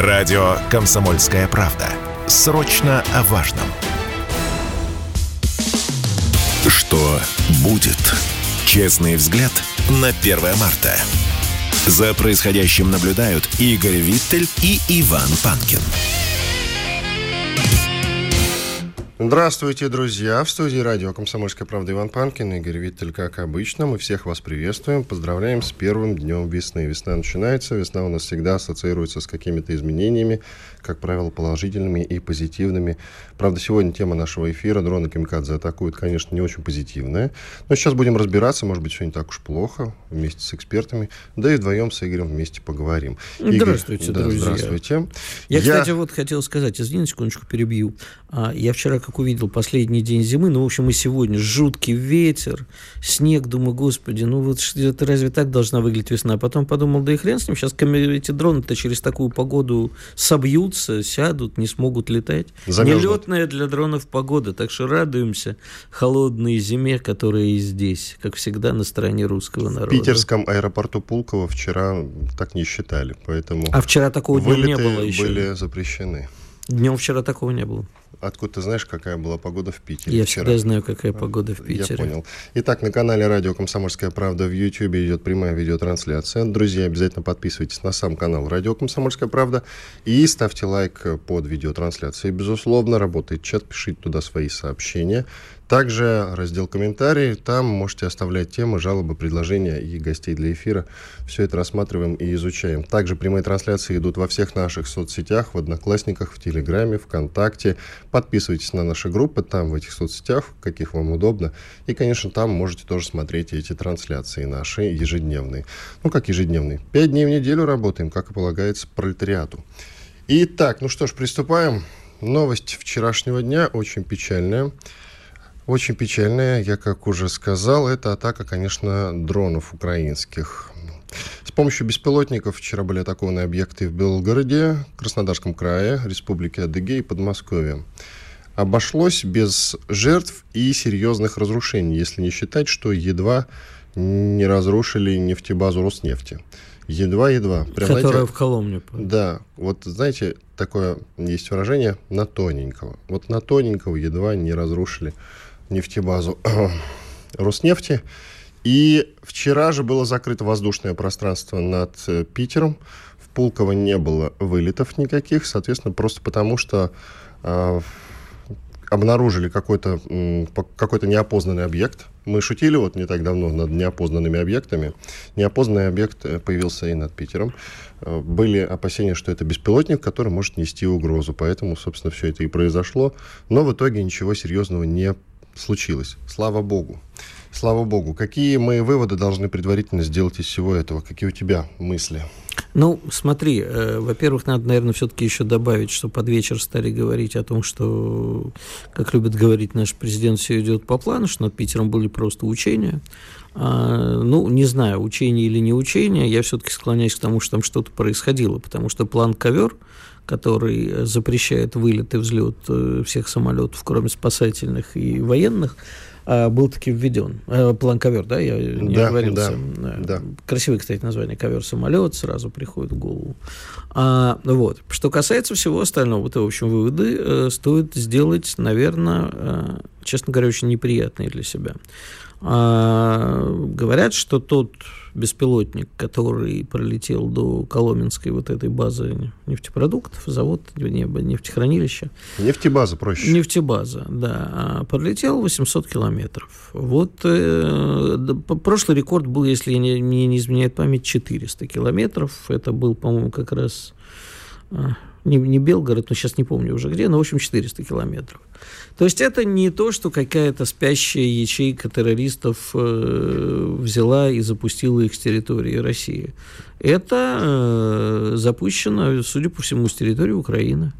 Радио «Комсомольская правда». Срочно о важном. Что будет? Честный взгляд на 1 марта. За происходящим наблюдают Игорь Виттель и Иван Панкин. Здравствуйте, друзья! В студии радио «Комсомольская правда» Иван Панкин, Игорь Виттель, как обычно. Мы всех вас приветствуем, поздравляем с первым днем весны. Весна начинается, весна у нас всегда ассоциируется с какими-то изменениями, как правило, положительными и позитивными. Правда, сегодня тема нашего эфира «Дроны Камикадзе атакуют», конечно, не очень позитивная. Но сейчас будем разбираться, может быть, все не так уж плохо, вместе с экспертами. Да и вдвоем с Игорем вместе поговорим. Здравствуйте, Игорь, да, друзья. Здравствуйте. Я, Я, кстати, вот хотел сказать, извините, секундочку перебью. А, я вчера, как увидел последний день зимы, ну, в общем, и сегодня жуткий ветер, снег, думаю, господи, ну вот это разве так должна выглядеть весна? А потом подумал, да и хрен с ним, сейчас эти дроны-то через такую погоду собьются, сядут, не смогут летать. Замерзнут. Нелетная для дронов погода, так что радуемся холодной зиме, которая и здесь, как всегда, на стороне русского народа. В питерском аэропорту Пулково вчера так не считали, поэтому... А вчера такого дня не было еще? были запрещены. Днем вчера такого не было. Откуда ты знаешь, какая была погода в Питере? Я вчера? всегда знаю, какая погода в Питере. Я понял. Итак, на канале Радио Комсомольская правда в YouTube идет прямая видеотрансляция. Друзья, обязательно подписывайтесь на сам канал Радио Комсомольская правда и ставьте лайк под видеотрансляцией. Безусловно, работает чат, пишите туда свои сообщения. Также раздел комментарии, там можете оставлять темы, жалобы, предложения и гостей для эфира. Все это рассматриваем и изучаем. Также прямые трансляции идут во всех наших соцсетях, в Одноклассниках, в Телеграме, ВКонтакте. Подписывайтесь на наши группы там, в этих соцсетях, каких вам удобно. И, конечно, там можете тоже смотреть эти трансляции наши ежедневные. Ну, как ежедневные? Пять дней в неделю работаем, как и полагается пролетариату. Итак, ну что ж, приступаем. Новость вчерашнего дня очень печальная. Очень печальная, я как уже сказал, это атака, конечно, дронов украинских. С помощью беспилотников вчера были атакованы объекты в Белгороде, Краснодарском крае, Республике Адыгея и Подмосковье. Обошлось без жертв и серьезных разрушений, если не считать, что едва не разрушили нефтебазу Роснефти. Едва-едва. Которая знаете, в Коломне. Да. Вот знаете, такое есть выражение «на тоненького». Вот на тоненького едва не разрушили нефтебазу Роснефти. И вчера же было закрыто воздушное пространство над э, Питером. В Пулково не было вылетов никаких, соответственно, просто потому что э, обнаружили какой-то какой неопознанный объект. Мы шутили вот не так давно над неопознанными объектами. Неопознанный объект э, появился и над Питером. Э, были опасения, что это беспилотник, который может нести угрозу. Поэтому, собственно, все это и произошло. Но в итоге ничего серьезного не случилось. Слава богу. Слава богу. Какие мы выводы должны предварительно сделать из всего этого? Какие у тебя мысли? Ну, смотри, э, во-первых, надо, наверное, все-таки еще добавить, что под вечер стали говорить о том, что, как любит говорить наш президент, все идет по плану, что над Питером были просто учения. А, ну, не знаю, учение или не учение, я все-таки склоняюсь к тому, что там что-то происходило, потому что план ковер который запрещает вылет и взлет э, всех самолетов, кроме спасательных и военных, а, был таки введен. Э, план ковер, да, я не да, оговорился. Да, да. Красивое, кстати, название ковер-самолет, сразу приходит в голову. А, вот. Что касается всего остального, то, в общем, выводы э, стоит сделать, наверное, э, честно говоря, очень неприятные для себя. А, говорят, что тот беспилотник, который пролетел до Коломенской вот этой базы нефтепродуктов, завод, нефтехранилища. Нефтебаза проще. Нефтебаза, да. А пролетел 800 километров. Вот э, прошлый рекорд был, если мне не, не изменяет память, 400 километров. Это был, по-моему, как раз а, не, не Белгород, но сейчас не помню уже где, но, в общем, 400 километров. То есть это не то, что какая-то спящая ячейка террористов э, взяла и запустила их с территории России. Это э, запущено, судя по всему, с территории Украины.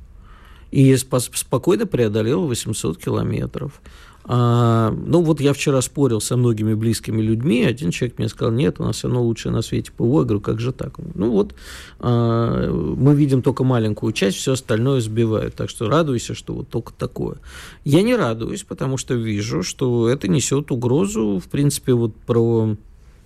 И спокойно преодолело 800 километров. А, ну, вот я вчера спорил со многими близкими людьми, один человек мне сказал, нет, у нас все равно лучшее на свете ПВО. Я говорю, как же так? Ну, вот а, мы видим только маленькую часть, все остальное сбивают. Так что радуйся, что вот только такое. Я не радуюсь, потому что вижу, что это несет угрозу, в принципе, вот про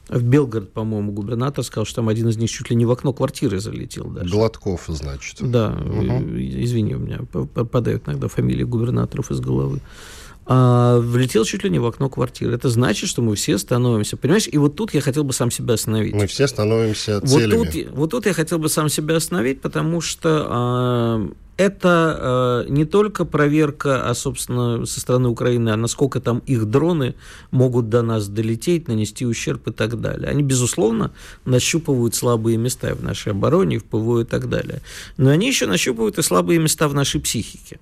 В Белгород, по-моему, губернатор сказал, что там один из них чуть ли не в окно квартиры залетел даже. Гладков, значит. Да, угу. извини, у меня попадают иногда фамилии губернаторов из головы а, влетел чуть ли не в окно квартиры. Это значит, что мы все становимся, понимаешь? И вот тут я хотел бы сам себя остановить. Мы все становимся целями. Вот тут, вот тут я хотел бы сам себя остановить, потому что а, это э, не только проверка, а, собственно, со стороны Украины, а насколько там их дроны могут до нас долететь, нанести ущерб и так далее. Они, безусловно, нащупывают слабые места в нашей обороне, в ПВО и так далее. Но они еще нащупывают и слабые места в нашей психике.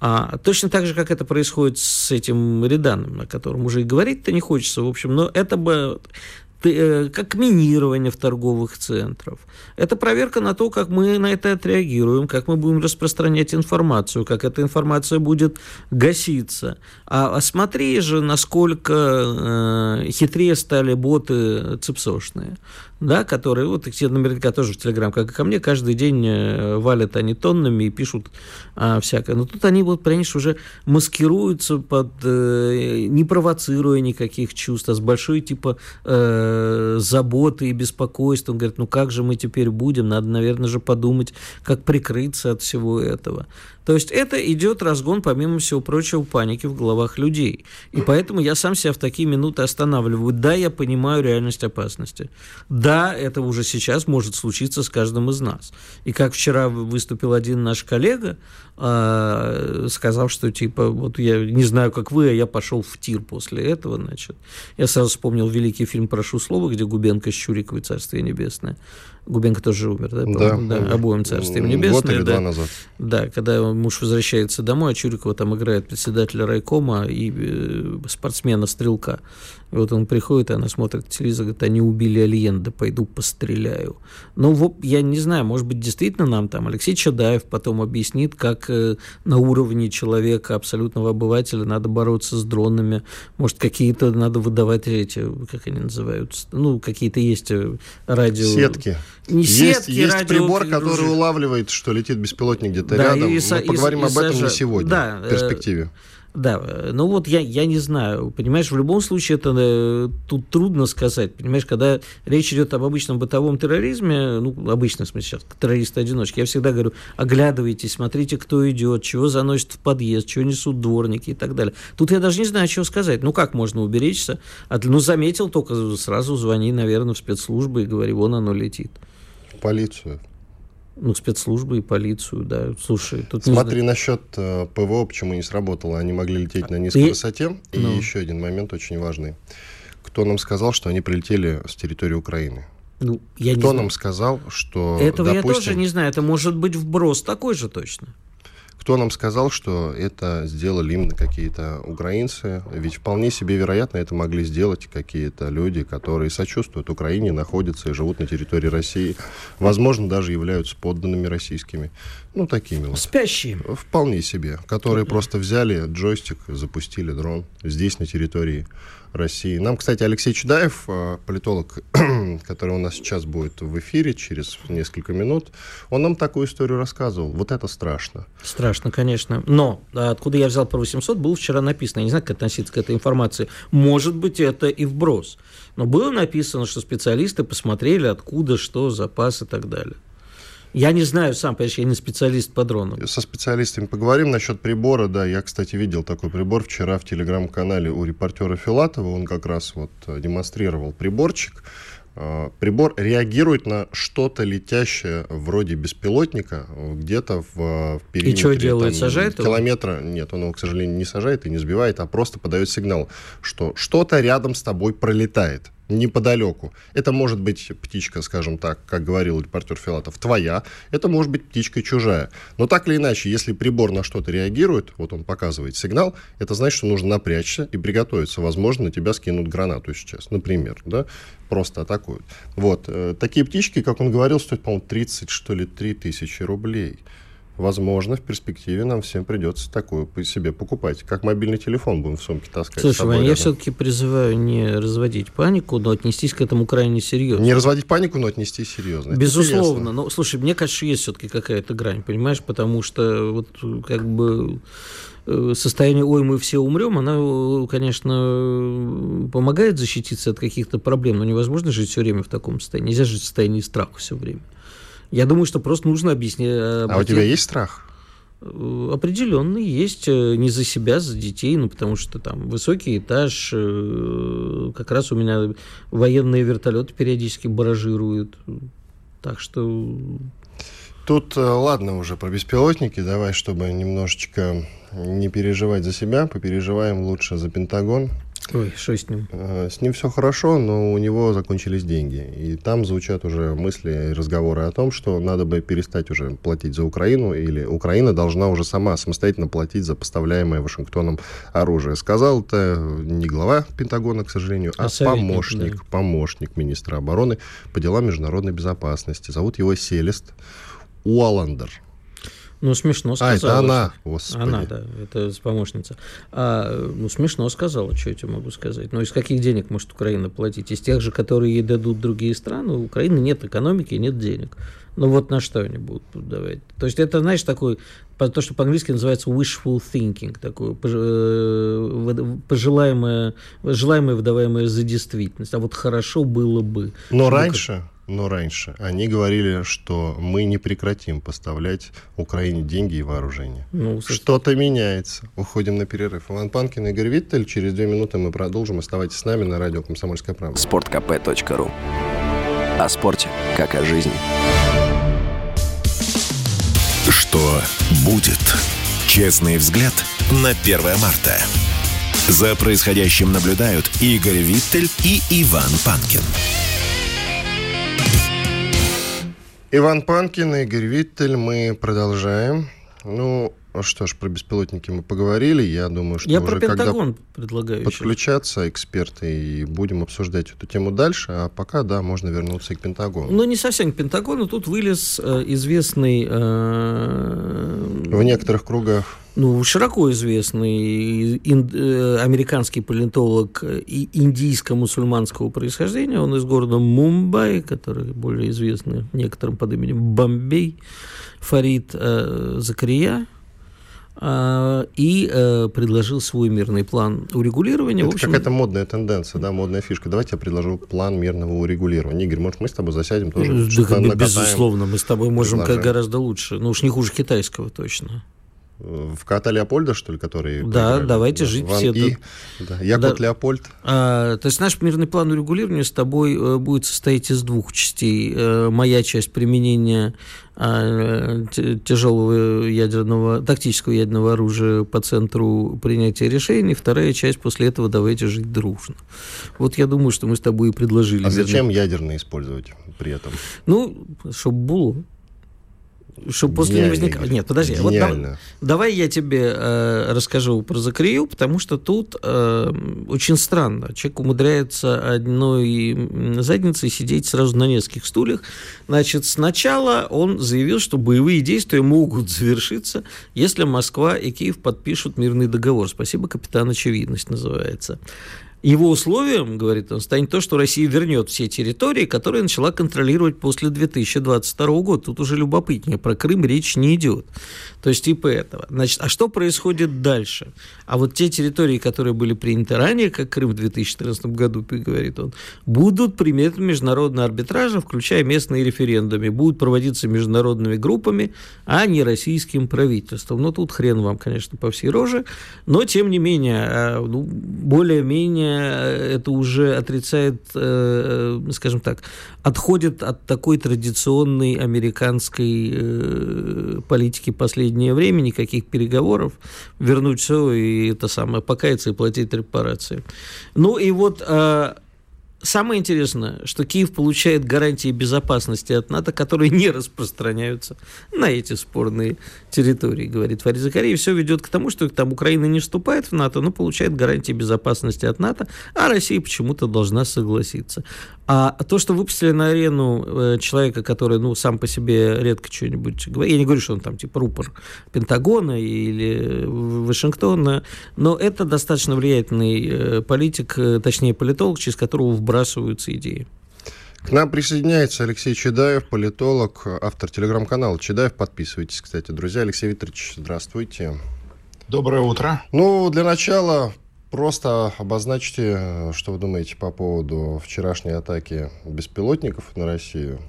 А, точно так же, как это происходит с этим Реданом, о котором уже и говорить-то не хочется, в общем, но это бы как минирование в торговых центрах. Это проверка на то, как мы на это отреагируем, как мы будем распространять информацию, как эта информация будет гаситься. А, а смотри же, насколько э, хитрее стали боты цепсошные да, которые, вот все наверняка тоже в Телеграм, как и ко мне, каждый день э, валят они тоннами и пишут а, всякое. Но тут они, вот, понимаешь, уже маскируются под, э, не провоцируя никаких чувств, а с большой, типа, э, заботы и беспокойством. Говорят, ну как же мы теперь будем? Надо, наверное, же подумать, как прикрыться от всего этого. То есть это идет разгон, помимо всего прочего, паники в головах людей. И поэтому я сам себя в такие минуты останавливаю. Да, я понимаю реальность опасности. Да, это уже сейчас может случиться с каждым из нас. И как вчера выступил один наш коллега, а, сказав, что типа, вот я не знаю, как вы, а я пошел в тир после этого, значит. Я сразу вспомнил великий фильм «Прошу слова», где Губенко с Чуриковой «Царствие небесное». Губенко тоже умер, да? Да. да обоим царствием небесное. Год или да. два назад. Да, когда муж возвращается домой, а Чурикова там играет председателя райкома и э, спортсмена-стрелка. И вот он приходит, и она смотрит телевизор, говорит, они убили Альенда, пойду постреляю. Ну, вот, я не знаю, может быть, действительно нам там Алексей Чадаев потом объяснит, как э, на уровне человека, абсолютного обывателя, надо бороться с дронами. Может, какие-то надо выдавать эти, как они называются, ну, какие-то есть э, радио... Сетки. Не есть, сетки, есть радио... прибор, который улавливает, что летит беспилотник где-то да, рядом. И, Мы поговорим и, об этом не сегодня, да, в перспективе. Э да, э, ну вот я, я не знаю, понимаешь, в любом случае это э, тут трудно сказать, понимаешь, когда речь идет об обычном бытовом терроризме, ну, обычно, в смысле, сейчас, террористы-одиночки, я всегда говорю, оглядывайтесь, смотрите, кто идет, чего заносят в подъезд, чего несут дворники и так далее. Тут я даже не знаю, чего сказать, ну, как можно уберечься, от, ну, заметил только, сразу звони, наверное, в спецслужбы и говори, вон оно летит. Полицию ну, спецслужбы и полицию, да. Слушай, тут Смотри, насчет э, ПВО, почему не сработало. Они могли лететь на низкой и... высоте. И ну. еще один момент очень важный. Кто нам сказал, что они прилетели с территории Украины? Ну, я Кто не нам сказал, что... Этого допустим... я тоже не знаю. Это может быть вброс такой же точно. Кто нам сказал, что это сделали именно какие-то украинцы? Ведь вполне себе вероятно это могли сделать какие-то люди, которые сочувствуют Украине, находятся и живут на территории России. Возможно, даже являются подданными российскими. Ну, такими вот. Спящие. Вполне себе. Которые просто взяли джойстик, запустили дрон здесь, на территории России. Нам, кстати, Алексей Чудаев, э, политолог, который у нас сейчас будет в эфире через несколько минут, он нам такую историю рассказывал. Вот это страшно. Страшно, конечно. Но откуда я взял про 800, было вчера написано. Я не знаю, как относиться к этой информации. Может быть, это и вброс. Но было написано, что специалисты посмотрели, откуда, что, запас и так далее. Я не знаю сам, понимаешь, я не специалист по дрону. Со специалистами поговорим насчет прибора. Да, я, кстати, видел такой прибор вчера в телеграм-канале у репортера Филатова. Он как раз вот э, демонстрировал приборчик. А, прибор реагирует на что-то летящее вроде беспилотника где-то в, в периметре. И что делает? Там, сажает километра? Его? Нет, он его, к сожалению, не сажает и не сбивает, а просто подает сигнал, что что-то рядом с тобой пролетает неподалеку. Это может быть птичка, скажем так, как говорил репортер Филатов, твоя, это может быть птичка чужая. Но так или иначе, если прибор на что-то реагирует, вот он показывает сигнал, это значит, что нужно напрячься и приготовиться. Возможно, на тебя скинут гранату сейчас, например, да, просто атакуют. Вот, э, такие птички, как он говорил, стоят, по-моему, 30, что ли, 3 тысячи рублей. Возможно, в перспективе нам всем придется такую по себе покупать. Как мобильный телефон будем в сумке таскать. Слушай, Ваня, я все-таки призываю не разводить панику, но отнестись к этому крайне серьезно. Не разводить панику, но отнестись серьезно. Безусловно. Но, слушай, мне кажется, есть все-таки какая-то грань, понимаешь, потому что вот как бы э, состояние «ой, мы все умрем», она, конечно, помогает защититься от каких-то проблем, но невозможно жить все время в таком состоянии. Нельзя жить в состоянии страха все время. Я думаю, что просто нужно объяснить. Э, а у тебя есть страх? Э, определенный есть э, не за себя, за детей, ну потому что там высокий этаж, как раз у меня военные вертолеты периодически баражируют, так что. Тут ладно уже про беспилотники, давай, чтобы немножечко не переживать за себя, попереживаем лучше за Пентагон. Ой, что с ним? Э, с ним все хорошо, но у него закончились деньги. И там звучат уже мысли и разговоры о том, что надо бы перестать уже платить за Украину, или Украина должна уже сама самостоятельно платить за поставляемое Вашингтоном оружие. Сказал это не глава Пентагона, к сожалению, а, а советник, помощник, да. помощник министра обороны по делам международной безопасности. Зовут его Селест Уаландер. Ну, смешно сказала. А, это она, господи. Она, да, это помощница. А, ну, смешно сказала, что я тебе могу сказать. Ну, из каких денег может Украина платить? Из тех же, которые ей дадут другие страны? У Украины нет экономики, нет денег. Ну, вот на что они будут давать? То есть, это, знаешь, такой, то, что по-английски называется wishful thinking, такое э, пожелаемое, желаемое, выдаваемое за действительность. А вот хорошо было бы. Но раньше... Как но раньше. Они говорили, что мы не прекратим поставлять Украине деньги и вооружение. Ну, Что-то меняется. Уходим на перерыв. Иван Панкин, Игорь Виттель. Через две минуты мы продолжим. Оставайтесь с нами на радио «Комсомольская правда». Спорткп.ру О спорте, как о жизни. Что будет? Честный взгляд на 1 марта. За происходящим наблюдают Игорь Виттель и Иван Панкин. Иван Панкин, Игорь Виттель. Мы продолжаем. Ну, что ж, про беспилотники мы поговорили. Я думаю, что Я уже про Пентагон когда предлагаю подключаться еще. эксперты и будем обсуждать эту тему дальше. А пока, да, можно вернуться и к Пентагону. Ну, не совсем к Пентагону. Тут вылез э, известный... Э, В некоторых кругах ну, широко известный ин, э, американский палеонтолог индийско-мусульманского происхождения. Он из города Мумбай, который более известный некоторым под именем Бомбей, Фарид э, Закария. Э, и э, предложил свой мирный план урегулирования. Это общем... какая-то модная тенденция, да, модная фишка. Давайте я предложу план мирного урегулирования. Игорь, может, мы с тобой засядем тоже? Да, безусловно, мы с тобой можем гораздо лучше. Ну уж не хуже китайского точно в кота Леопольда, что ли, который... Да, проиграли? давайте да, жить Ван все. И, да. Я да. кот Леопольд. А, то есть наш мирный план урегулирования с тобой э, будет состоять из двух частей. Э, моя часть применения а, тяжелого ядерного, тактического ядерного оружия по центру принятия решений, вторая часть после этого давайте жить дружно. Вот я думаю, что мы с тобой и предложили. А зачем ядерное использовать при этом? Ну, чтобы было чтобы после не возникало. Нет, подожди. Вот давай, давай я тебе э, расскажу про Закрию, потому что тут э, очень странно. Человек умудряется одной задницей сидеть сразу на нескольких стульях. Значит, сначала он заявил, что боевые действия могут завершиться, если Москва и Киев подпишут мирный договор. Спасибо, капитан Очевидность называется. Его условием, говорит он, станет то, что Россия вернет все территории, которые начала контролировать после 2022 года. Тут уже любопытнее, про Крым речь не идет. То есть типа этого. Значит, а что происходит дальше? А вот те территории, которые были приняты ранее, как Крым в 2014 году, говорит он, будут предметом международного арбитража, включая местные референдумы, будут проводиться международными группами, а не российским правительством. Ну, тут хрен вам, конечно, по всей роже, но, тем не менее, а, ну, более-менее это уже отрицает, э, э, скажем так, отходит от такой традиционной американской э, политики последнее время, никаких переговоров, вернуть все и это самое, покаяться и платить репарации. Ну и вот Самое интересное, что Киев получает гарантии безопасности от НАТО, которые не распространяются на эти спорные территории, говорит Фарид Закарий. Все ведет к тому, что там Украина не вступает в НАТО, но получает гарантии безопасности от НАТО, а Россия почему-то должна согласиться. А то, что выпустили на арену э, человека, который, ну, сам по себе редко что-нибудь говорит, я не говорю, что он там, типа, рупор Пентагона или Вашингтона, но это достаточно влиятельный э, политик, э, точнее, политолог, через которого вбрасываются идеи. К нам присоединяется Алексей Чедаев, политолог, автор телеграм-канала Чедаев. Подписывайтесь, кстати, друзья. Алексей Викторович, здравствуйте. Доброе утро. Ну, для начала просто обозначьте, что вы думаете по поводу вчерашней атаки беспилотников на Россию.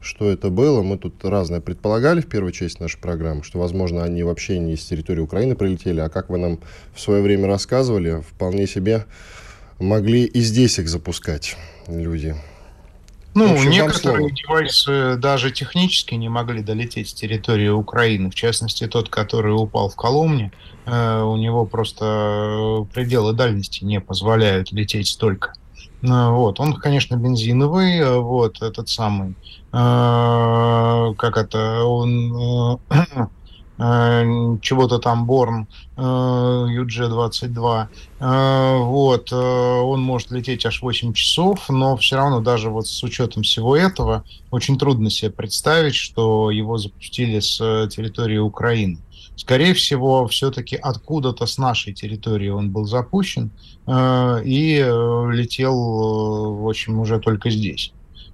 Что это было? Мы тут разное предполагали в первой части нашей программы, что, возможно, они вообще не с территории Украины прилетели, а как вы нам в свое время рассказывали, вполне себе могли и здесь их запускать люди. Ну, общем, некоторые девайсы даже технически не могли долететь с территории Украины. В частности, тот, который упал в Коломне, э, у него просто пределы дальности не позволяют лететь столько. Э, вот, он, конечно, бензиновый, э, вот, этот самый, э, как это, он э, Э, чего-то там Борн UG-22. Э, э, вот, он может лететь аж 8 часов, но все равно даже вот с учетом всего этого очень трудно себе представить, что его запустили с территории Украины. Скорее всего, все-таки откуда-то с нашей территории он был запущен и летел, в общем, уже только здесь,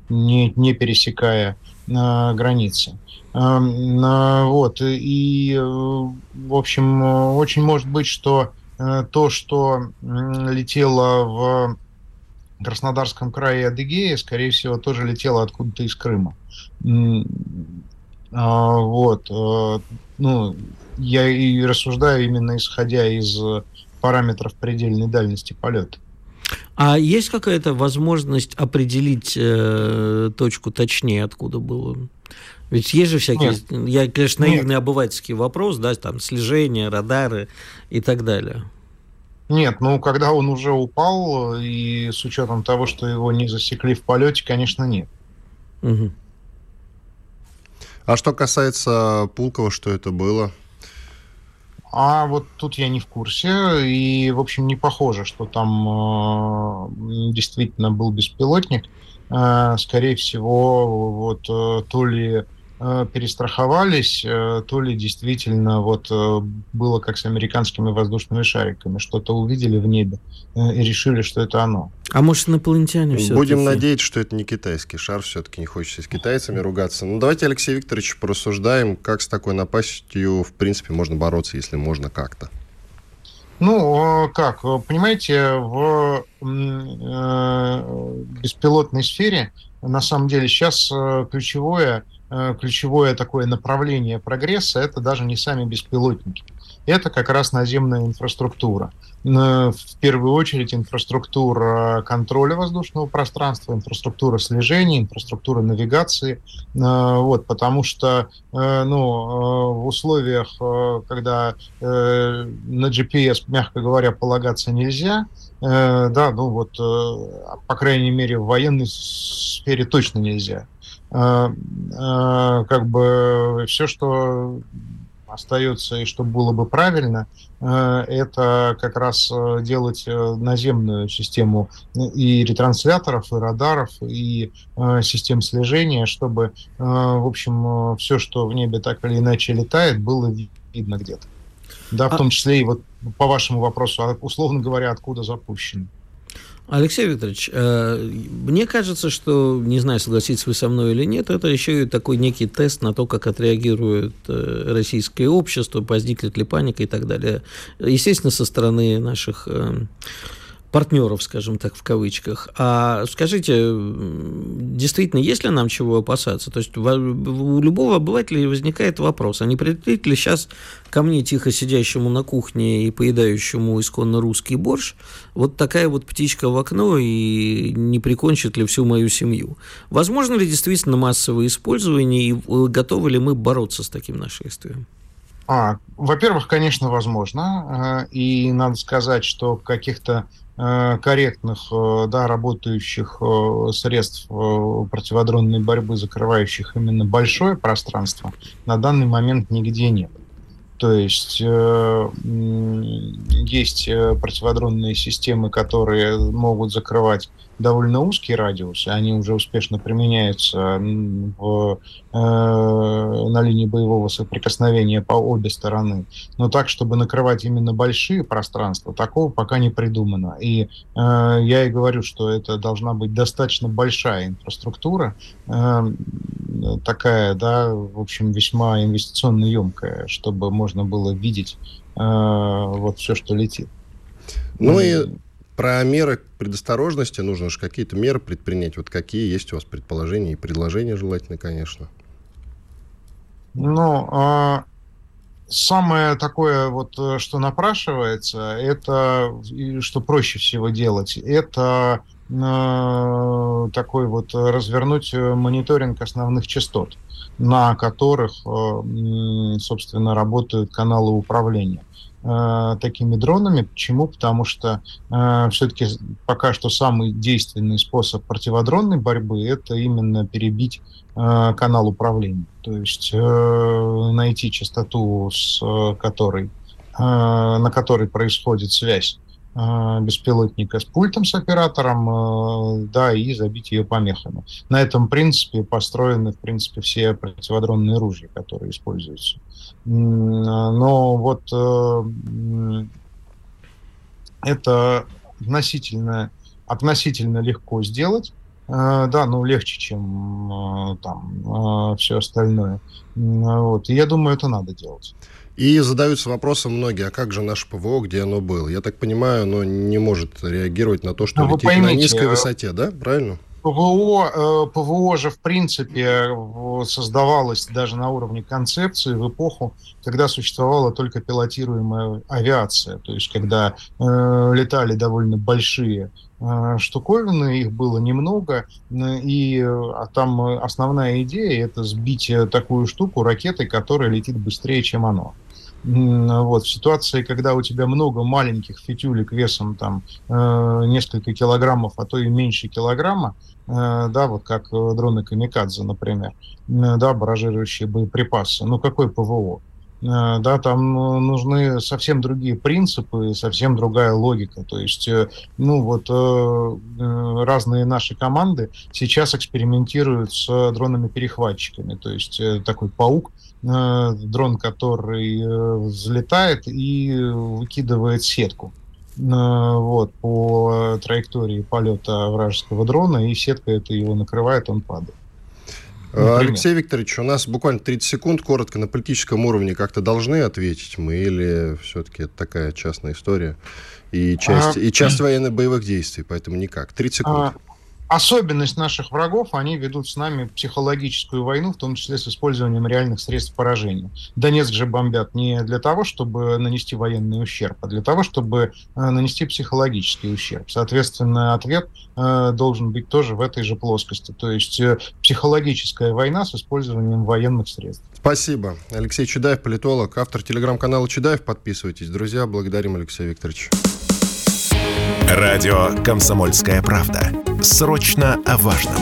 не, не пересекая границы. Вот, и, э, в общем, очень может быть, что э, то, что летело в Краснодарском крае и Адыгее, скорее всего, тоже летело откуда-то из Крыма. А, вот. Э, ну, я и рассуждаю именно исходя из параметров предельной дальности полета. А есть какая-то возможность определить э, точку точнее, откуда было ведь есть же всякие, Нет. я, конечно, наивный Нет. обывательский вопрос, да, там слежение, радары и так далее. Нет, ну когда он уже упал, и с учетом того, что его не засекли в полете, конечно, нет. Угу. А что касается Пулкова, что это было? А вот тут я не в курсе, и, в общем, не похоже, что там э, действительно был беспилотник. Э, скорее всего, вот э, то ли перестраховались, э, то ли действительно вот э, было как с американскими воздушными шариками, что-то увидели в небе и решили, что это оно. А может, инопланетяне все Будем надеяться, что это не китайский шар, все-таки не хочется с китайцами ругаться. Ну, давайте, Алексей Викторович, порассуждаем, как с такой напастью, в принципе, можно бороться, если можно как-то. Ну, как, понимаете, в беспилотной сфере на самом деле сейчас ключевое – Э, ключевое такое направление прогресса – это даже не сами беспилотники. Это как раз наземная инфраструктура. В первую очередь инфраструктура контроля воздушного пространства, инфраструктура слежения, инфраструктура навигации. Э, вот, потому что э, ну, в условиях, когда на GPS, мягко говоря, полагаться нельзя, да, ну вот, по крайней мере, в военной сфере точно нельзя а, а, как бы все, что остается и что было бы правильно, а, это как раз делать э, наземную систему и ретрансляторов, и радаров, и систем слежения, чтобы, в общем, все, что в небе так или иначе летает, было видно где-то. Да, в том числе и вот по вашему вопросу, условно говоря, откуда запущено. Алексей Викторович, э, мне кажется, что, не знаю, согласитесь вы со мной или нет, это еще и такой некий тест на то, как отреагирует э, российское общество, возникнет ли паника и так далее. Естественно, со стороны наших э, партнеров, скажем так, в кавычках. А скажите, действительно, есть ли нам чего опасаться? То есть у любого обывателя возникает вопрос, а не прилетит ли сейчас ко мне, тихо сидящему на кухне и поедающему исконно русский борщ, вот такая вот птичка в окно и не прикончит ли всю мою семью? Возможно ли действительно массовое использование и готовы ли мы бороться с таким нашествием? А, во-первых, конечно, возможно. Э, и надо сказать, что каких-то Э, корректных, э, да, работающих э, средств противодронной борьбы, закрывающих именно большое пространство, на данный момент нигде нет. То есть э, есть э, противодронные системы, которые могут закрывать довольно узкий радиус, и они уже успешно применяются в, э, на линии боевого соприкосновения по обе стороны. Но так, чтобы накрывать именно большие пространства, такого пока не придумано. И э, я и говорю, что это должна быть достаточно большая инфраструктура, э, такая, да, в общем, весьма инвестиционно емкая, чтобы можно было видеть э, вот все, что летит. Ну и про меры предосторожности нужно же какие-то меры предпринять. Вот какие есть у вас предположения и предложения желательно, конечно. Ну, а, самое такое вот, э, что напрашивается, это, что проще всего делать, это э, такой вот развернуть мониторинг основных частот, на которых, э, собственно, работают каналы управления. Э, такими дронами. Почему? Потому что э, все-таки пока что самый действенный способ противодронной борьбы это именно перебить э, канал управления. То есть э, найти частоту, с э, которой, э, на которой происходит связь беспилотника с пультом с оператором, э, да, и забить ее помехами. На этом принципе построены, в принципе, все противодронные ружья, которые используются. Но вот э, это относительно, относительно легко сделать. Э, да, ну легче, чем э, там все остальное. Вот. И я думаю, это надо делать. И задаются вопросом многие, а как же наше ПВО, где оно было? Я так понимаю, оно не может реагировать на то, что ну, летит поймите, на низкой высоте, да? Правильно? ПВО, э, ПВО же, в принципе, создавалось даже на уровне концепции в эпоху, когда существовала только пилотируемая авиация, то есть когда э, летали довольно большие э, штуковины, их было немного, и а там основная идея это сбить такую штуку ракетой, которая летит быстрее, чем оно. Вот, в ситуации, когда у тебя много маленьких фитюлек весом там э, несколько килограммов, а то и меньше килограмма, э, да, вот как э, дроны Камикадзе, например, э, да, баражирующие боеприпасы, ну какой ПВО? Э, да, там нужны совсем другие принципы, совсем другая логика. То есть, э, ну вот разные наши команды сейчас экспериментируют с дронами-перехватчиками. То есть такой паук, Э, дрон, который э, взлетает и выкидывает сетку э, вот, по траектории полета вражеского дрона, и сетка это его накрывает, он падает. Например. Алексей Викторович, у нас буквально 30 секунд, коротко, на политическом уровне как-то должны ответить мы, или все-таки это такая частная история и часть, а... и часть военно-боевых действий, поэтому никак. 30 секунд. А особенность наших врагов, они ведут с нами психологическую войну, в том числе с использованием реальных средств поражения. Донецк же бомбят не для того, чтобы нанести военный ущерб, а для того, чтобы э, нанести психологический ущерб. Соответственно, ответ э, должен быть тоже в этой же плоскости. То есть э, психологическая война с использованием военных средств. Спасибо. Алексей Чудаев, политолог, автор телеграм-канала Чудаев. Подписывайтесь, друзья. Благодарим Алексея Викторовича. Радио «Комсомольская правда». Срочно о важном.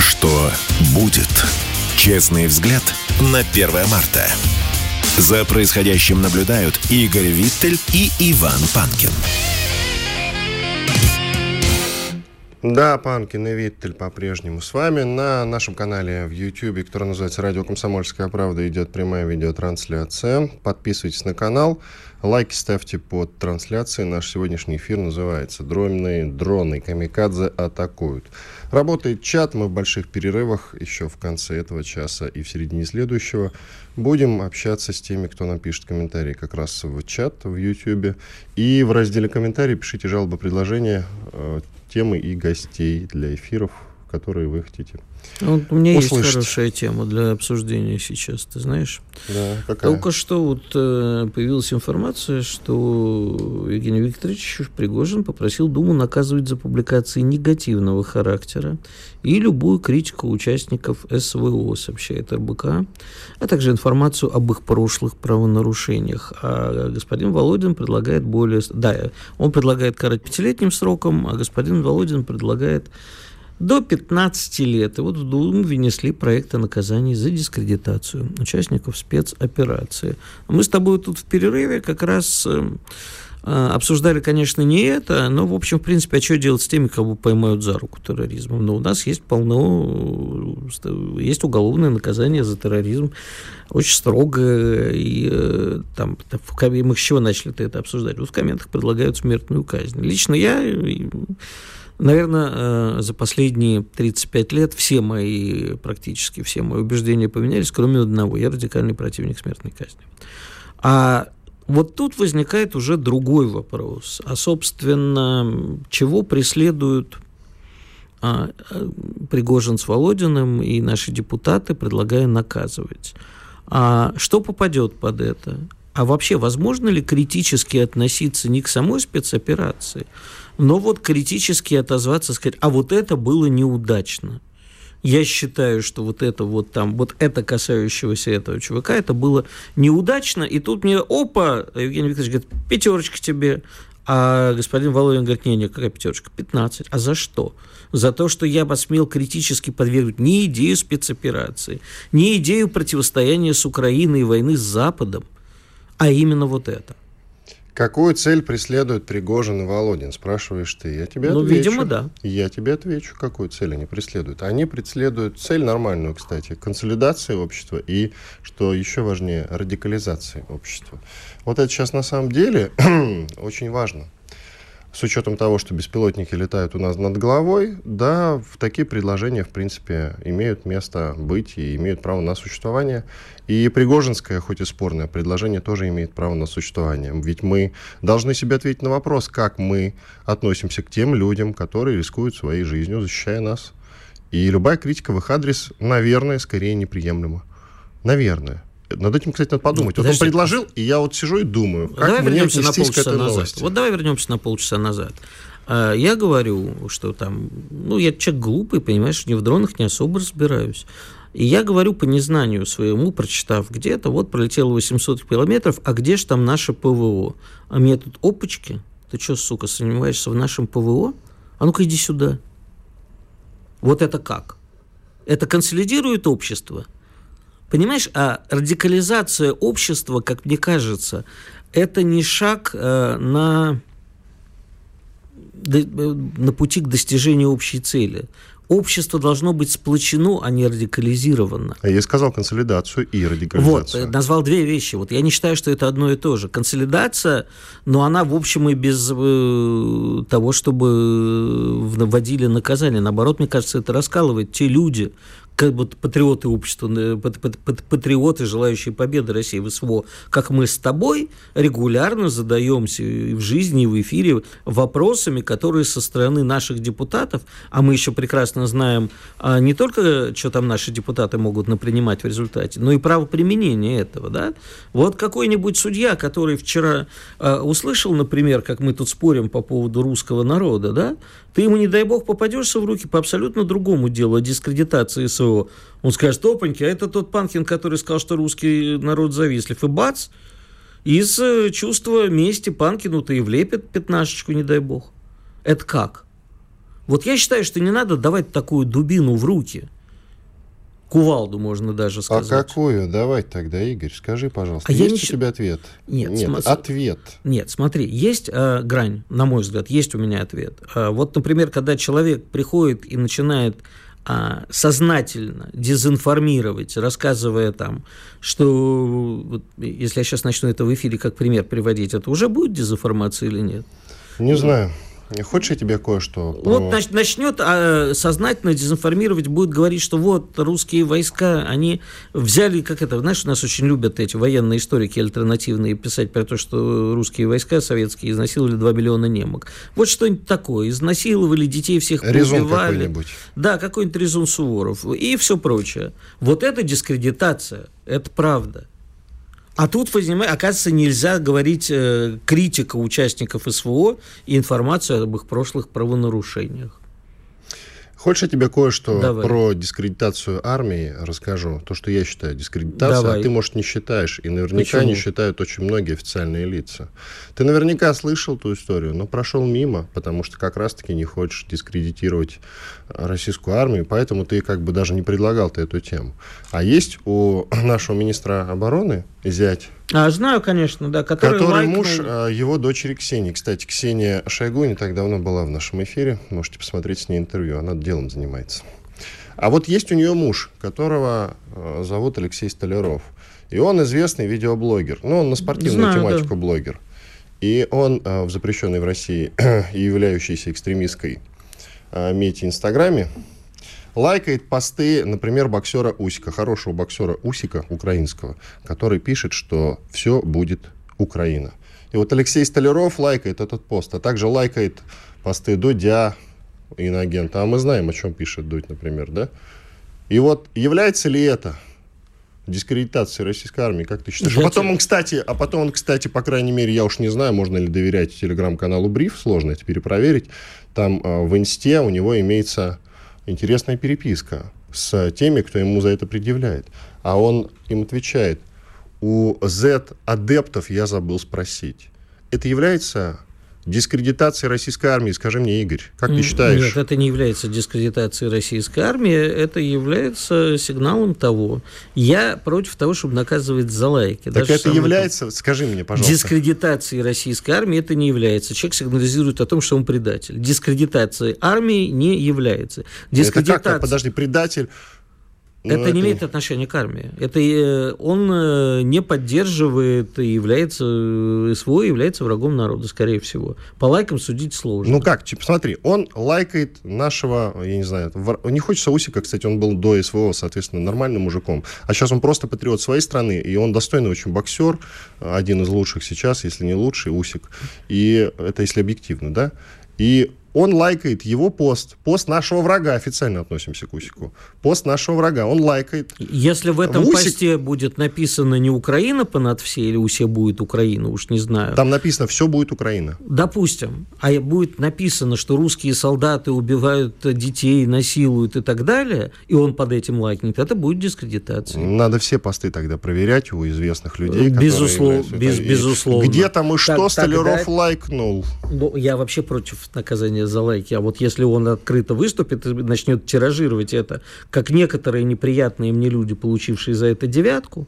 Что будет? Честный взгляд на 1 марта. За происходящим наблюдают Игорь Виттель и Иван Панкин. Да, Панкин и Виттель по-прежнему с вами. На нашем канале в YouTube, который называется «Радио Комсомольская правда», идет прямая видеотрансляция. Подписывайтесь на канал. Лайки ставьте под трансляцией. Наш сегодняшний эфир называется «Дронные дроны камикадзе атакуют». Работает чат, мы в больших перерывах еще в конце этого часа и в середине следующего будем общаться с теми, кто напишет комментарии как раз в чат в YouTube. И в разделе комментарии пишите жалобы, предложения, э, темы и гостей для эфиров, которые вы хотите вот у меня услышать. есть хорошая тема для обсуждения сейчас, ты знаешь. Да, какая? Только что вот э, появилась информация, что Евгений Викторович Пригожин попросил Думу наказывать за публикации негативного характера и любую критику участников СВО, сообщает РБК, а также информацию об их прошлых правонарушениях. А господин Володин предлагает более... Да, он предлагает карать пятилетним сроком, а господин Володин предлагает до 15 лет. И вот в Думу внесли проект о наказании за дискредитацию участников спецоперации. Мы с тобой тут в перерыве как раз э, э, обсуждали, конечно, не это, но, в общем, в принципе, а что делать с теми, кого поймают за руку терроризмом? Но у нас есть полно, есть уголовное наказание за терроризм, очень строго, и э, там, мы с чего начали это обсуждать? Вот в комментах предлагают смертную казнь. Лично я Наверное, э, за последние 35 лет все мои, практически все мои убеждения поменялись, кроме одного. Я радикальный противник смертной казни. А вот тут возникает уже другой вопрос. А, собственно, чего преследуют а, э, Пригожин с Володиным и наши депутаты, предлагая наказывать? А что попадет под это? А вообще, возможно ли критически относиться не к самой спецоперации, но вот критически отозваться, сказать, а вот это было неудачно. Я считаю, что вот это вот там, вот это касающегося этого чувака, это было неудачно. И тут мне, опа, Евгений Викторович говорит, пятерочка тебе. А господин Володин говорит, не, не, какая пятерочка? 15. А за что? За то, что я посмел критически подвергнуть не идею спецоперации, не идею противостояния с Украиной и войны с Западом, а именно вот это. Какую цель преследуют Пригожин и Володин, спрашиваешь ты. Я тебе ну, отвечу. видимо, да. Я тебе отвечу, какую цель они преследуют. Они преследуют цель нормальную, кстати, консолидации общества и, что еще важнее, радикализации общества. Вот это сейчас на самом деле очень важно с учетом того, что беспилотники летают у нас над головой, да, в такие предложения, в принципе, имеют место быть и имеют право на существование. И Пригожинское, хоть и спорное предложение, тоже имеет право на существование. Ведь мы должны себе ответить на вопрос, как мы относимся к тем людям, которые рискуют своей жизнью, защищая нас. И любая критика в их адрес, наверное, скорее неприемлема. Наверное. Над этим, кстати, надо подумать. Подожди. Вот он предложил, и я вот сижу и думаю, как давай мне вернемся на полчаса назад. новости. Вот давай вернемся на полчаса назад. А, я говорю, что там, ну, я человек глупый, понимаешь, ни в дронах не особо разбираюсь. И я говорю по незнанию своему, прочитав где-то, вот пролетело 800 километров, а где же там наше ПВО? А мне тут опачки, ты что, сука, сомневаешься в нашем ПВО? А ну-ка иди сюда. Вот это как? Это консолидирует общество – Понимаешь, а радикализация общества, как мне кажется, это не шаг э, на, на пути к достижению общей цели. Общество должно быть сплочено, а не радикализировано. А я сказал консолидацию и радикализацию. Вот, назвал две вещи. Вот я не считаю, что это одно и то же. Консолидация, но она, в общем, и без э, того, чтобы вводили наказание. Наоборот, мне кажется, это раскалывает те люди, как бы патриоты общества, э, патриоты, желающие победы России в СВО, как мы с тобой регулярно задаемся и в жизни, и в эфире вопросами, которые со стороны наших депутатов, а мы еще прекрасно знаем а, не только, что там наши депутаты могут напринимать в результате, но и правоприменение этого. Да? Вот какой-нибудь судья, который вчера а, услышал, например, как мы тут спорим по поводу русского народа, да, ты ему, не дай бог, попадешься в руки по абсолютно другому делу, о дискредитации СВО. Он скажет, опаньки, а это тот Панкин, который сказал, что русский народ завистлив. И бац, из э, чувства мести Панкину-то и влепит пятнашечку, не дай бог. Это как? Вот я считаю, что не надо давать такую дубину в руки – Кувалду можно даже а сказать. А какую? Давай тогда, Игорь, скажи, пожалуйста. А есть я у тебя ответ? Нет. Нет, см... ответ. Нет, смотри, есть э, грань, на мой взгляд, есть у меня ответ. Э, вот, например, когда человек приходит и начинает э, сознательно дезинформировать, рассказывая там, что, вот, если я сейчас начну это в эфире как пример приводить, это уже будет дезинформация или нет? Не знаю. Хочешь, я тебе кое-что... Про... Вот начнет а, сознательно дезинформировать, будет говорить, что вот русские войска, они взяли, как это, знаешь, у нас очень любят эти военные историки альтернативные писать про то, что русские войска советские изнасиловали 2 миллиона немок. Вот что-нибудь такое. Изнасиловали детей всех, резон какой-нибудь. Да, какой-нибудь резон Суворов и все прочее. Вот это дискредитация, это правда. А тут, оказывается, нельзя говорить э, критика участников СВО и информацию об их прошлых правонарушениях. Хочешь, я тебе кое-что Давай. про дискредитацию армии расскажу? То, что я считаю дискредитацией, Давай. а ты, может, не считаешь. И наверняка Почему? не считают очень многие официальные лица. Ты наверняка слышал ту историю, но прошел мимо, потому что как раз-таки не хочешь дискредитировать российскую армию, поэтому ты как бы даже не предлагал ты эту тему. А есть у нашего министра обороны зять а, знаю, конечно, да. Который, который лайкнул... муж а, его дочери Ксении. Кстати, Ксения Шойгу не так давно была в нашем эфире. Можете посмотреть с ней интервью. Она делом занимается. А вот есть у нее муж, которого а, зовут Алексей Столяров. И он известный видеоблогер. Ну, он на спортивную Знаю, тематику да. блогер. И он а, в запрещенной в России и являющейся экстремистской а, мете Инстаграме лайкает посты, например, боксера Усика, хорошего боксера Усика, украинского, который пишет, что все будет Украина. И вот Алексей Столяров лайкает этот пост, а также лайкает посты Дудя, иноагента. А мы знаем, о чем пишет Дудь, например, да? И вот является ли это дискредитацией российской армии, как ты считаешь? А потом он, кстати, а потом он, кстати, по крайней мере, я уж не знаю, можно ли доверять телеграм-каналу Бриф, сложно это перепроверить. Там э, в инсте у него имеется интересная переписка с теми, кто ему за это предъявляет. А он им отвечает, у Z-адептов я забыл спросить. Это является дискредитацией российской армии, скажи мне, Игорь, как ты считаешь? Нет, это не является дискредитацией российской армии, это является сигналом того. Я против того, чтобы наказывать за лайки. Так это является, скажи мне, пожалуйста. Дискредитацией российской армии это не является. Человек сигнализирует о том, что он предатель. Дискредитацией армии не является. Дискредитация... Это как? Подожди, предатель ну, это, это не имеет отношения к армии. Это э, он э, не поддерживает и является э, СВО является врагом народа, скорее всего. По лайкам судить сложно. Ну как, смотри, он лайкает нашего, я не знаю, не хочется Усика, кстати, он был до СВО, соответственно, нормальным мужиком. А сейчас он просто патриот своей страны, и он достойный очень боксер, один из лучших сейчас, если не лучший, Усик. И это если объективно, да? И он лайкает его пост. Пост нашего врага, официально относимся к Усику. Пост нашего врага, он лайкает. Если в этом в Усик... посте будет написано не Украина понад все, или у всех будет Украина, уж не знаю. Там написано «все будет Украина». Допустим. А будет написано, что русские солдаты убивают детей, насилуют и так далее, и он под этим лайкнет, это будет дискредитация. Надо все посты тогда проверять у известных людей. Безусловно. Без, безусловно. Где там и что так, Столяров тогда... лайкнул? Ну, я вообще против наказания за лайки. А вот если он открыто выступит и начнет тиражировать это, как некоторые неприятные мне люди, получившие за это девятку,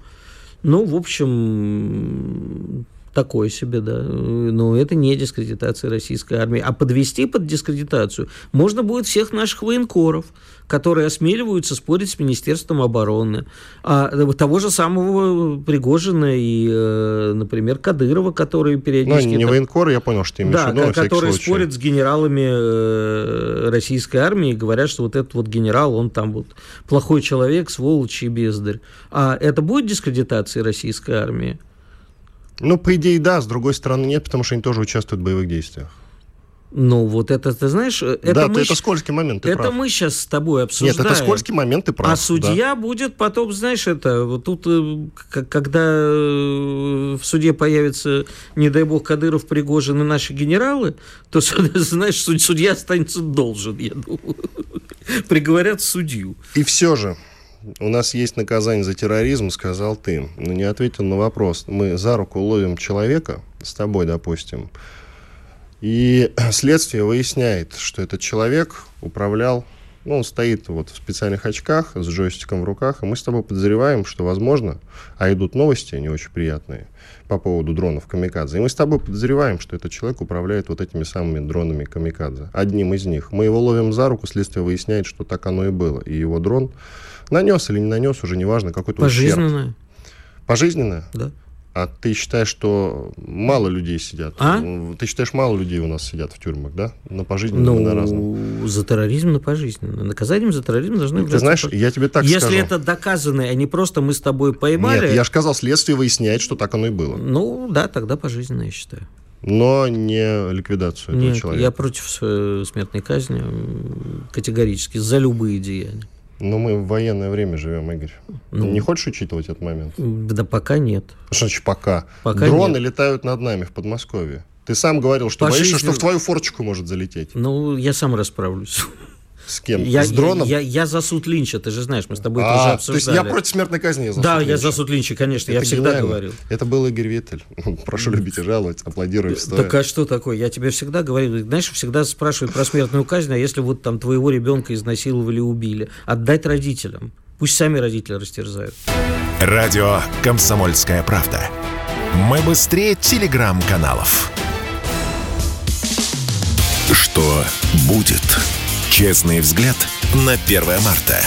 ну, в общем, такое себе, да. Но это не дискредитация российской армии. А подвести под дискредитацию можно будет всех наших военкоров, которые осмеливаются спорить с Министерством обороны. А того же самого Пригожина и, э, например, Кадырова, которые периодически... Ну, не военкоры, я понял, что имеешь да, в виду, которые спорят с генералами э, российской армии и говорят, что вот этот вот генерал, он там вот плохой человек, сволочь и бездарь. А это будет дискредитацией российской армии? Ну, по идее, да, с другой стороны, нет, потому что они тоже участвуют в боевых действиях. Ну, вот это, ты знаешь... Это да, мы, это скользкий момент, ты Это прав. мы сейчас с тобой обсуждаем. Нет, это скользкий момент, ты прав. А судья да. будет потом, знаешь, это... Вот тут, э, когда э, в суде появится, не дай бог, Кадыров, Пригожин и наши генералы, то, знаешь, судья останется должен, я думаю. Приговорят судью. И все же, у нас есть наказание за терроризм, сказал ты, но не ответил на вопрос. Мы за руку ловим человека, с тобой, допустим, и следствие выясняет, что этот человек управлял, ну, он стоит вот в специальных очках с джойстиком в руках, и мы с тобой подозреваем, что, возможно, а идут новости не очень приятные по поводу дронов Камикадзе, и мы с тобой подозреваем, что этот человек управляет вот этими самыми дронами Камикадзе, одним из них. Мы его ловим за руку, следствие выясняет, что так оно и было, и его дрон нанес или не нанес, уже неважно, какой-то Пожизненное. ущерб. Пожизненное? Да. А ты считаешь, что мало людей сидят? А? Ты считаешь, мало людей у нас сидят в тюрьмах, да? На пожизненно, ну, на разном? за терроризм на пожизненно. Наказанием за терроризм должны быть. Ты знаешь, по... я тебе так Если скажу. это доказано, а не просто мы с тобой поймали... Нет, я же сказал, следствие выясняет, что так оно и было. Ну, да, тогда пожизненно, я считаю. Но не ликвидацию этого Нет, человека. я против смертной казни категорически, за любые деяния. Но мы в военное время живем, Игорь. Ну, не хочешь учитывать этот момент? Да пока нет. Что значит пока? пока Дроны нет. летают над нами в Подмосковье. Ты сам говорил, что По боишься, что в твою форчику может залететь. Ну, я сам расправлюсь. С кем? Я, с дроном? Я, я, я за суд Линча, ты же знаешь, мы с тобой это а, уже обсуждали. То есть я против смертной казни за Да, суд я Линча. за суд Линча, конечно, Это я всегда гениально. говорил. Это был Игорь Виттель. Прошу любить и жаловать, аплодируем стоя. Так а что такое? Я тебе всегда говорил, знаешь, всегда спрашивают про смертную казнь, а если вот там твоего ребенка изнасиловали и убили, отдать родителям. Пусть сами родители растерзают. Радио «Комсомольская правда». Мы быстрее телеграм-каналов. Что будет? Честный взгляд на 1 марта.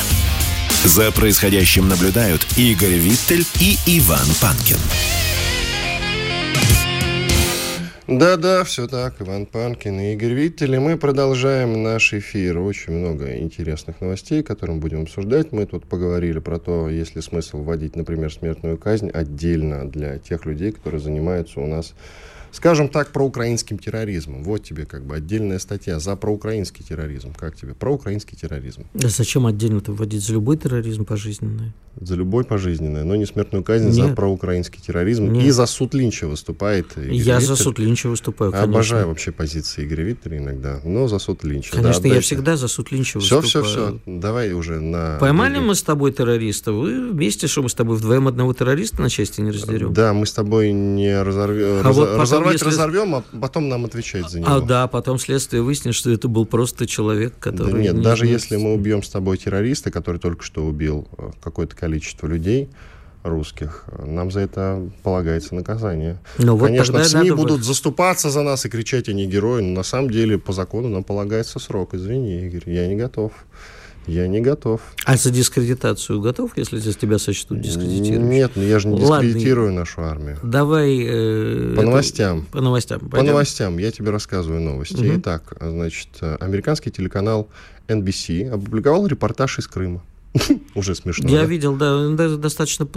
За происходящим наблюдают Игорь Виттель и Иван Панкин. Да-да, все так. Иван Панкин и Игорь Виттель. И мы продолжаем наш эфир. Очень много интересных новостей, которые мы будем обсуждать. Мы тут поговорили про то, есть ли смысл вводить, например, смертную казнь отдельно для тех людей, которые занимаются у нас скажем так, проукраинским терроризмом. Вот тебе как бы отдельная статья за проукраинский терроризм. Как тебе? Проукраинский терроризм. Да зачем отдельно-то вводить за любой терроризм пожизненный? За любой пожизненное, но не смертную казнь, Нет. за проукраинский терроризм. Нет. И за суд Линча выступает Игорь я за Виттель. суд Линча выступаю, конечно. Обожаю вообще позиции Игоря Виттеля иногда, но за суд Линча. Конечно, Да, я всегда за суд Линча Все, выступаю. все, все. Давай уже на... Поймали мы с тобой террориста, вы вместе, что мы с тобой вдвоем одного террориста на части не раздерем? Да, мы с тобой не разорвем. А вот потом, разорвать если- разорвем, а потом нам отвечать за него. А да, потом следствие выяснит, что это был просто человек, Да который... нет, не даже знает- если мы убьем с тобой террориста, который только что убил э, какое-то количество людей русских, э, нам за это полагается наказание. Ну, вот Конечно, в СМИ будут вот- заступаться за нас и кричать, они герои, но на самом деле по закону нам полагается срок. Извини, Игорь, я не готов. Я не готов. А за дискредитацию готов, если тебя сочтут дискредитирующим? Нет, ну я же не Ладно. дискредитирую нашу армию. Давай... э, По это- новостям. По новостям. По пойдем? новостям я тебе рассказываю новости. Мгм. Итак, значит, э, американский телеканал NBC опубликовал репортаж из Крыма. Уже смешно. Я да? видел, да, да, достаточно,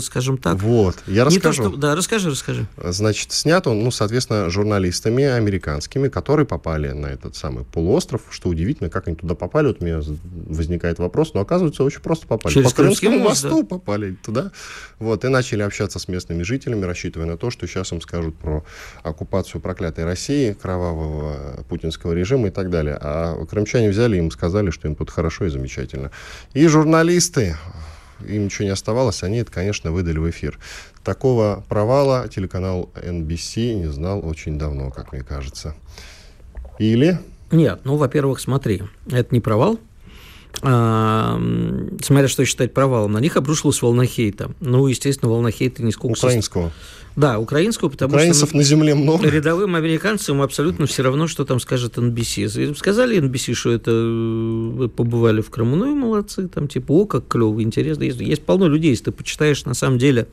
скажем так. Вот, я Не то, расскажу. что... Да, расскажи, расскажи. Значит, снят он, ну, соответственно, журналистами американскими, которые попали на этот самый полуостров. Что удивительно, как они туда попали, вот у меня возникает вопрос, но оказывается, очень просто попали. Через По Крымскому мост, мосту попали туда. Вот, и начали общаться с местными жителями, рассчитывая на то, что сейчас им скажут про оккупацию проклятой России, кровавого путинского режима и так далее. А крымчане взяли им сказали, что им тут хорошо и замечательно. И журналисты, им ничего не оставалось, они это, конечно, выдали в эфир. Такого провала телеканал NBC не знал очень давно, как мне кажется. Или... Нет, ну, во-первых, смотри, это не провал. А, смотря что считать провалом, на них обрушилась волна хейта. Ну, естественно, волна хейта нисколько... со- Украинского. Да, украинского, потому Украинцев что... на земле много. Рядовым американцам абсолютно все равно, что там скажет NBC. Сказали NBC, что это э, вы побывали в Крыму, ну и молодцы, там типа, о, как клево, интересно. Есть, есть полно людей, если ты почитаешь, на самом деле,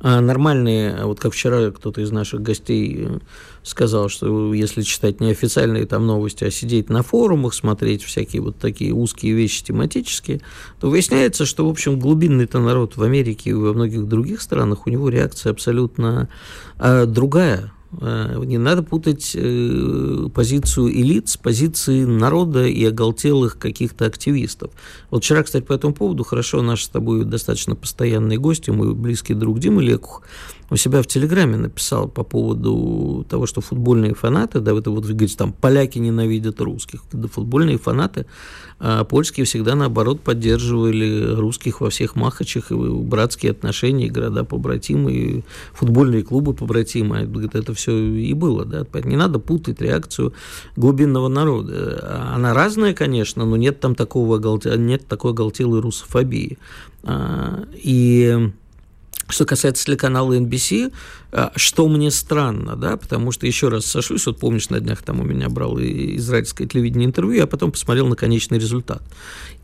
а, нормальные, вот как вчера кто-то из наших гостей э, сказал, что если читать не официальные там новости, а сидеть на форумах, смотреть всякие вот такие узкие вещи тематические, то выясняется, что, в общем, глубинный-то народ в Америке и во многих других странах, у него реакция абсолютно а, другая. А, Не надо путать э, позицию элит с позицией народа и оголтелых каких-то активистов. Вот вчера, кстати, по этому поводу хорошо наш с тобой достаточно постоянный гость, и мой близкий друг Дима Лекух, у себя в Телеграме написал по поводу того, что футбольные фанаты, да, это вот говорите, там поляки ненавидят русских, да, футбольные фанаты а польские всегда, наоборот, поддерживали русских во всех махачах, и братские отношения, и города-побратимы, и футбольные клубы побратимы. Говорит, Это все и было. Да? Не надо путать реакцию глубинного народа. Она разная, конечно, но нет там такого, нет такой оголтелой русофобии. А, И что касается телеканала NBC, а, что мне странно, да, потому что, еще раз сошлюсь, вот помнишь, на днях там у меня брал и израильское телевидение интервью, я потом посмотрел на конечный результат.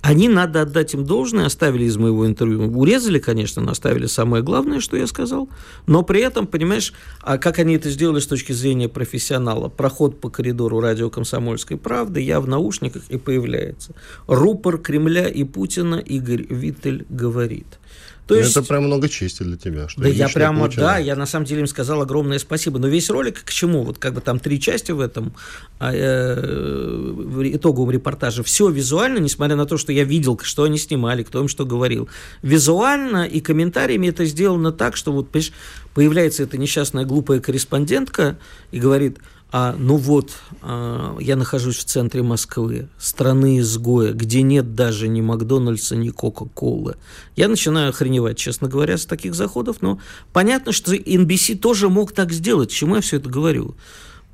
Они, надо отдать им должное, оставили из моего интервью, урезали, конечно, но оставили самое главное, что я сказал, но при этом, понимаешь, а как они это сделали с точки зрения профессионала? Проход по коридору радио «Комсомольской правды», я в наушниках и появляется. Рупор Кремля и Путина Игорь Виттель говорит. То есть... Это прям много чести для тебя. Что Да я прямо, Путина- да, я на самом деле им сказал огромное спасибо. Но весь ролик к чему? Вот как бы там три части в этом а, э, в итоговом репортаже. Все визуально, несмотря на то, что я видел, что они снимали, кто им что говорил. Визуально и комментариями это сделано так, что вот, понимаешь, появляется эта несчастная глупая корреспондентка и говорит, А, ну вот, а, я нахожусь в центре Москвы, страны изгоя, где нет даже ни Макдональдса, ни Кока-Колы. Я начинаю охреневать, честно говоря, с таких заходов, но понятно, что NBC тоже мог так сделать. Чему я все это говорю?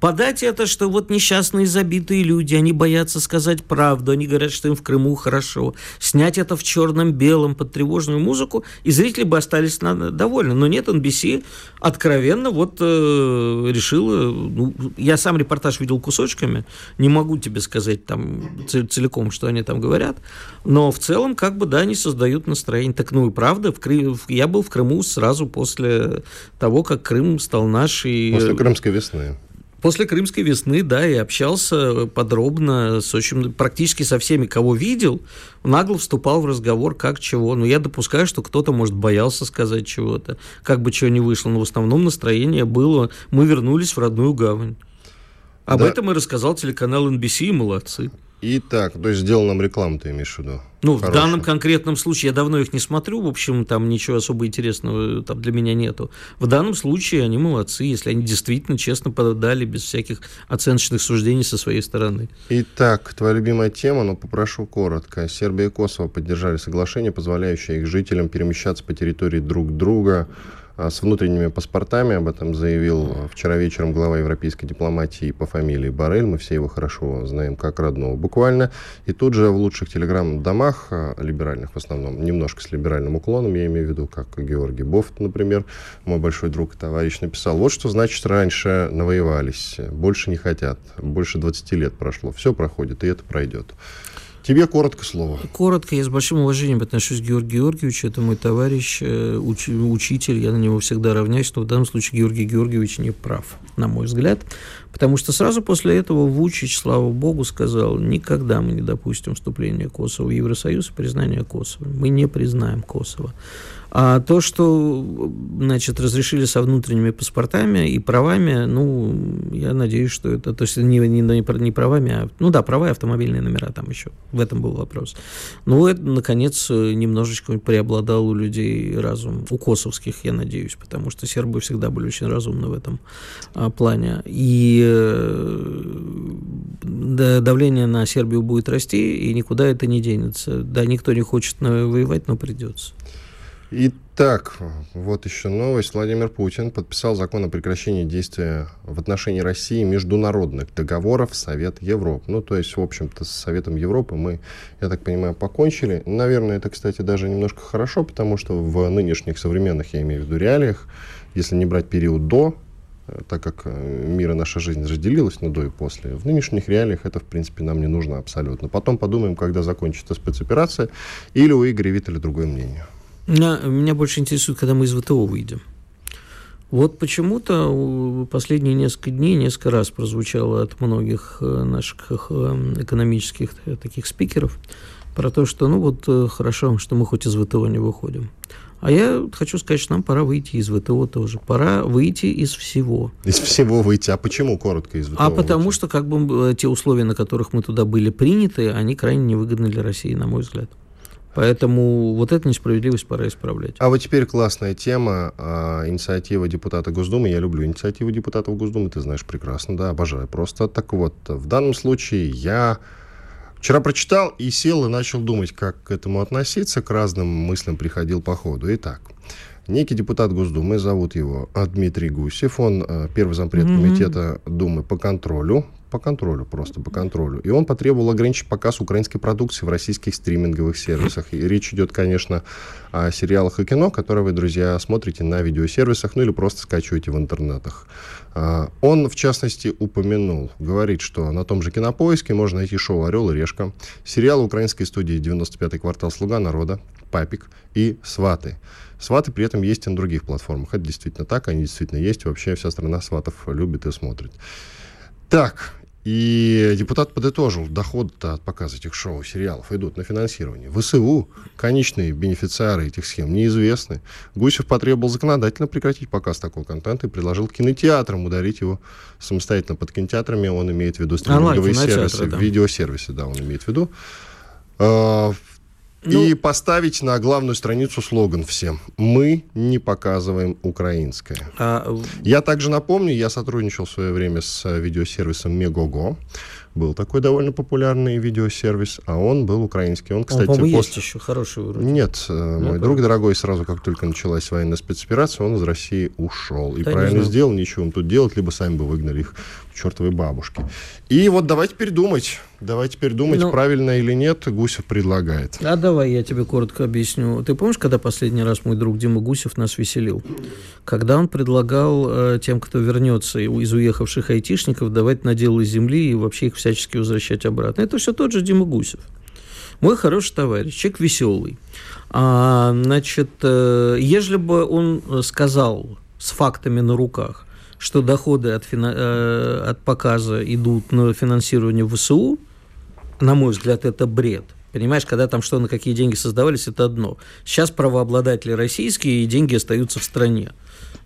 Подать это, что вот несчастные забитые люди, они боятся сказать правду, они говорят, что им в Крыму хорошо. Снять это в черном-белом под тревожную музыку, и зрители бы остались довольны. Но нет, NBC откровенно вот э, решила... Ну, я сам репортаж видел кусочками, не могу тебе сказать там целиком, что они там говорят, но в целом, как бы, да, они создают настроение. Так, ну и правда, в Кры... я был в Крыму сразу после того, как Крым стал нашей... После Крымской весны. После Крымской весны, да, и общался подробно с очень, практически со всеми, кого видел, нагло вступал в разговор, как чего. Но я допускаю, что кто-то, может, боялся сказать чего-то, как бы чего не вышло. Но в основном настроение было, мы вернулись в родную гавань. Об да. этом и рассказал телеканал NBC, и молодцы. Итак, то есть сделал нам рекламу, ты имеешь в виду? Ну, Хорошую. в данном конкретном случае, я давно их не смотрю, в общем, там ничего особо интересного там для меня нету. В данном случае они молодцы, если они действительно честно подали, без всяких оценочных суждений со своей стороны. Итак, твоя любимая тема, но попрошу коротко. Сербия и Косово поддержали соглашение, позволяющее их жителям перемещаться по территории друг друга с внутренними паспортами. Об этом заявил вчера вечером глава европейской дипломатии по фамилии Барель. Мы все его хорошо знаем как родного буквально. И тут же в лучших телеграм-домах, а, либеральных в основном, немножко с либеральным уклоном, я имею в виду, как Георгий Бофт, например, мой большой друг и товарищ, написал, вот что значит раньше навоевались, больше не хотят, больше 20 лет прошло, все проходит, и это пройдет. Тебе коротко слово. Коротко. Я с большим уважением отношусь к Георгию Георгиевичу. Это мой товарищ, э, уч, учитель. Я на него всегда равняюсь. Но в данном случае Георгий Георгиевич не прав, на мой взгляд. Потому что сразу после этого Вучич, слава богу, сказал, никогда мы не допустим вступления Косово в Евросоюз и признания Косово. Мы не признаем Косово. А то, что, значит, разрешили со внутренними паспортами и правами, ну, я надеюсь, что это, то есть не, не, не правами, а, ну да, права и автомобильные номера там еще, в этом был вопрос. Ну, это, наконец, немножечко преобладал у людей разум, у косовских, я надеюсь, потому что сербы всегда были очень разумны в этом а, плане. И э, да, давление на Сербию будет расти, и никуда это не денется. Да, никто не хочет воевать, но придется. Итак, вот еще новость. Владимир Путин подписал закон о прекращении действия в отношении России международных договоров Совет Европы. Ну, то есть, в общем-то, с Советом Европы мы, я так понимаю, покончили. Наверное, это, кстати, даже немножко хорошо, потому что в нынешних современных, я имею в виду, реалиях, если не брать период до э, так как э, мир и наша жизнь разделилась на до и после, в нынешних реалиях это, в принципе, нам не нужно абсолютно. Потом подумаем, когда закончится спецоперация, или у Игоря Виттеля другое мнение. Меня, меня больше интересует, когда мы из ВТО выйдем. Вот почему-то последние несколько дней несколько раз прозвучало от многих э, наших э, экономических э, таких спикеров про то, что ну вот хорошо, что мы хоть из ВТО не выходим. А я хочу сказать, что нам пора выйти из ВТО тоже. Пора выйти из всего. Из всего выйти. А почему коротко из ВТО? А потому выйти? что как бы те условия, на которых мы туда были приняты, они крайне невыгодны для России, на мой взгляд. Поэтому вот эту несправедливость пора исправлять. А вот теперь классная тема. А, инициатива депутата Госдумы. Я люблю инициативу депутатов Госдумы, ты знаешь прекрасно, да, обожаю просто. Так вот, в данном случае я вчера прочитал и сел и начал думать, как к этому относиться, к разным мыслям приходил по ходу. Итак, некий депутат Госдумы, зовут его Дмитрий Гусев, он а, первый зампред mm-hmm. комитета Думы по контролю по контролю, просто по контролю. И он потребовал ограничить показ украинской продукции в российских стриминговых сервисах. И речь идет, конечно, о сериалах и кино, которые вы, друзья, смотрите на видеосервисах, ну или просто скачиваете в интернетах. А, он, в частности, упомянул, говорит, что на том же Кинопоиске можно найти шоу «Орел и решка», сериал украинской студии «95-й квартал Слуга народа», «Папик» и «Сваты». Сваты при этом есть и на других платформах. Это действительно так, они действительно есть. Вообще вся страна сватов любит и смотрит. Так, и депутат подытожил, доходы от показа этих шоу, сериалов идут на финансирование. ВСУ, конечные бенефициары этих схем, неизвестны. Гусев потребовал законодательно прекратить показ такого контента и предложил кинотеатрам ударить его самостоятельно под кинотеатрами. Он имеет в виду стриминговые сервисы, да. видеосервисы, да, он имеет в виду. А, Ну, и поставить на главную страницу слоган всем. Мы не показываем украинское. А... Я также напомню, я сотрудничал в свое время с видеосервисом Мегого. Был такой довольно популярный видеосервис, а он был украинский. Он, кстати, он, после... есть еще хороший вроде. Нет, э, ну, мой друг дорогой, сразу как только началась военная спецоперация, он из России ушел. И да, правильно сделал, ничего им тут делать, либо сами бы выгнали их чертовой бабушки. И вот давай теперь думать. Давай теперь думать, ну, правильно или нет, Гусев предлагает. А давай я тебе коротко объясню. Ты помнишь, когда последний раз мой друг Дима Гусев нас веселил? Когда он предлагал э, тем, кто вернется из уехавших айтишников, давать наделы земли и вообще их всячески возвращать обратно. Это все тот же Дима Гусев. Мой хороший товарищ, человек веселый. А, значит, э, ежели бы он сказал с фактами на руках, что доходы от, фина... Э, от показа идут на финансирование ВСУ, на мой взгляд, это бред. Понимаешь, когда там что, на какие деньги создавались, это одно. Сейчас правообладатели российские, и деньги остаются в стране.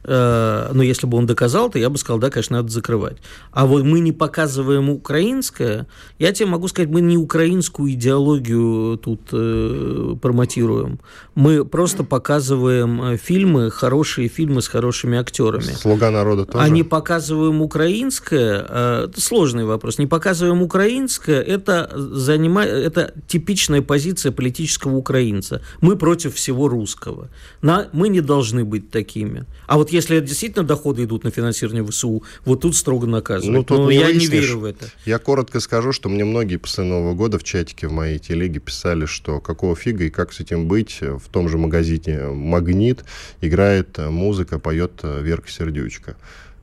Э, но если бы он доказал, то я бы сказал, да, конечно, надо закрывать. А вот мы не показываем украинское, я тебе могу сказать, мы не украинскую идеологию тут э, промотируем. Мы просто показываем э, фильмы, хорошие фильмы с хорошими актерами. Слуга народа тоже? А не показываем украинское, э, это сложный вопрос, не показываем украинское, это, занима... это типичная позиция политического украинца. Мы против всего русского. На... Мы не должны быть такими. А вот если действительно доходы идут на финансирование ВСУ, вот тут строго наказывают. Ну, тут Но не я выяснишь. не верю в это. Я коротко скажу, что мне многие после Нового года в чатике в моей телеге писали, что какого фига и как с этим быть. В том же магазине «Магнит» играет музыка, поет Верка Сердючка.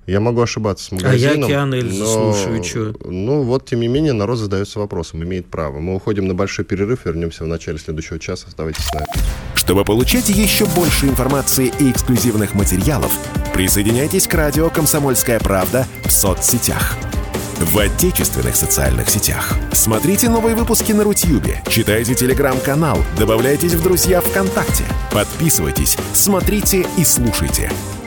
Я могу ошибаться с магазином. А я океан Эльзы но, слушаю, что? Ну, вот, тем не менее, народ задается вопросом, имеет право. Мы уходим на большой перерыв, вернемся в начале следующего часа. Оставайтесь с нами. Чтобы получать еще больше информации и эксклюзивных материалов, присоединяйтесь к радио «Комсомольская правда» в соцсетях. В отечественных социальных сетях. Смотрите новые выпуски на Рутьюбе, читайте телеграм-канал, добавляйтесь в друзья ВКонтакте, подписывайтесь, смотрите и слушайте.